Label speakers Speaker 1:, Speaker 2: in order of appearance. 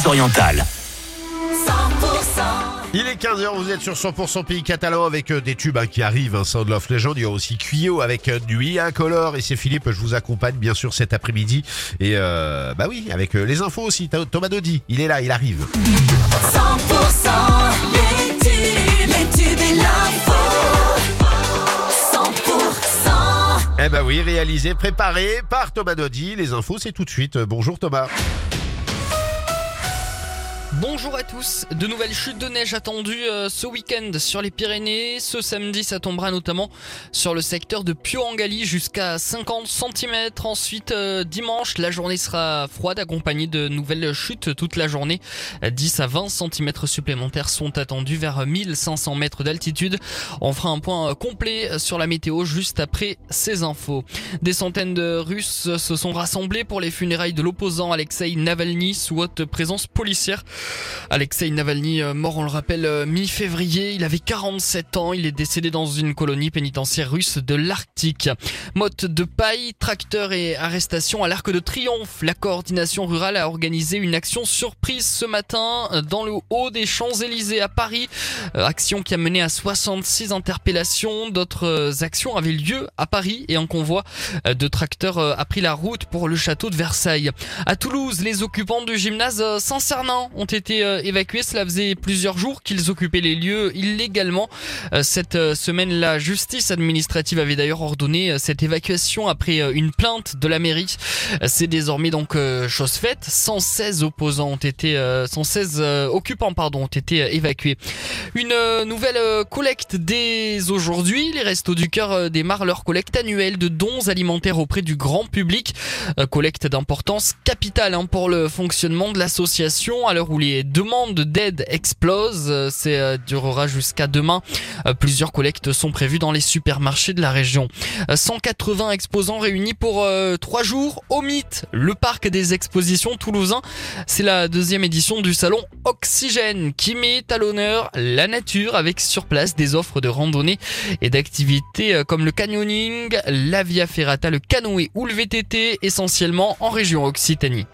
Speaker 1: Pyrénées-Orientales.
Speaker 2: Il est 15h, vous êtes sur 100% Pays Catalan avec euh, des tubes hein, qui arrivent, hein, Sound Love Legend, il y a aussi Cuyo avec euh, Nuit Incolore et c'est Philippe, je vous accompagne bien sûr cet après-midi et euh, bah oui, avec euh, les infos aussi, Tho- Thomas Dodi, il est là, il arrive.
Speaker 3: 100% les tubes, les tubes et l'info. 100%
Speaker 2: Eh bah oui, réalisé, préparé par Thomas Dodi, les infos c'est tout de suite. Euh, Bonjour Thomas.
Speaker 4: Bonjour à tous, de nouvelles chutes de neige attendues euh, ce week-end sur les Pyrénées. Ce samedi, ça tombera notamment sur le secteur de Pio-Engali jusqu'à 50 cm. Ensuite, euh, dimanche, la journée sera froide accompagnée de nouvelles chutes toute la journée. Euh, 10 à 20 cm supplémentaires sont attendus vers 1500 mètres d'altitude. On fera un point euh, complet sur la météo juste après ces infos. Des centaines de Russes se sont rassemblés pour les funérailles de l'opposant Alexei Navalny sous haute présence policière. Alexei Navalny, euh, mort on le rappelle euh, mi-février, il avait 47 ans, il est décédé dans une colonie pénitentiaire russe de l'Arctique. Motte de paille, tracteur et arrestation à l'Arc de Triomphe. La coordination rurale a organisé une action surprise ce matin euh, dans le haut des Champs-Élysées à Paris. Action qui a mené à 66 interpellations. D'autres actions avaient lieu à Paris et un convoi de tracteurs a pris la route pour le château de Versailles. À Toulouse, les occupants du gymnase Saint-Cernin ont été euh, évacués. Cela faisait plusieurs jours qu'ils occupaient les lieux illégalement. Euh, Cette euh, semaine, la justice administrative avait d'ailleurs ordonné cette évacuation après une plainte de la mairie. C'est désormais donc chose faite. 116 opposants ont été, euh, 116 euh, occupants pardon ont été évacués. Une nouvelle collecte dès aujourd'hui. Les Restos du Cœur démarrent leur collecte annuelle de dons alimentaires auprès du grand public. Collecte d'importance capitale hein, pour le fonctionnement de l'association à l'heure où les demandes d'aide explosent. Euh, C'est euh, durera jusqu'à demain. Euh, Plusieurs collectes sont prévues dans les supermarchés de la région. Euh, 180 exposants réunis pour trois jours au Mythe, le parc des expositions toulousain. C'est la deuxième édition du salon Oxygène qui met à l'honneur la nature avec sur place des offres de randonnée et d'activités comme le canyoning, la via ferrata, le canoë ou le VTT essentiellement en région Occitanie.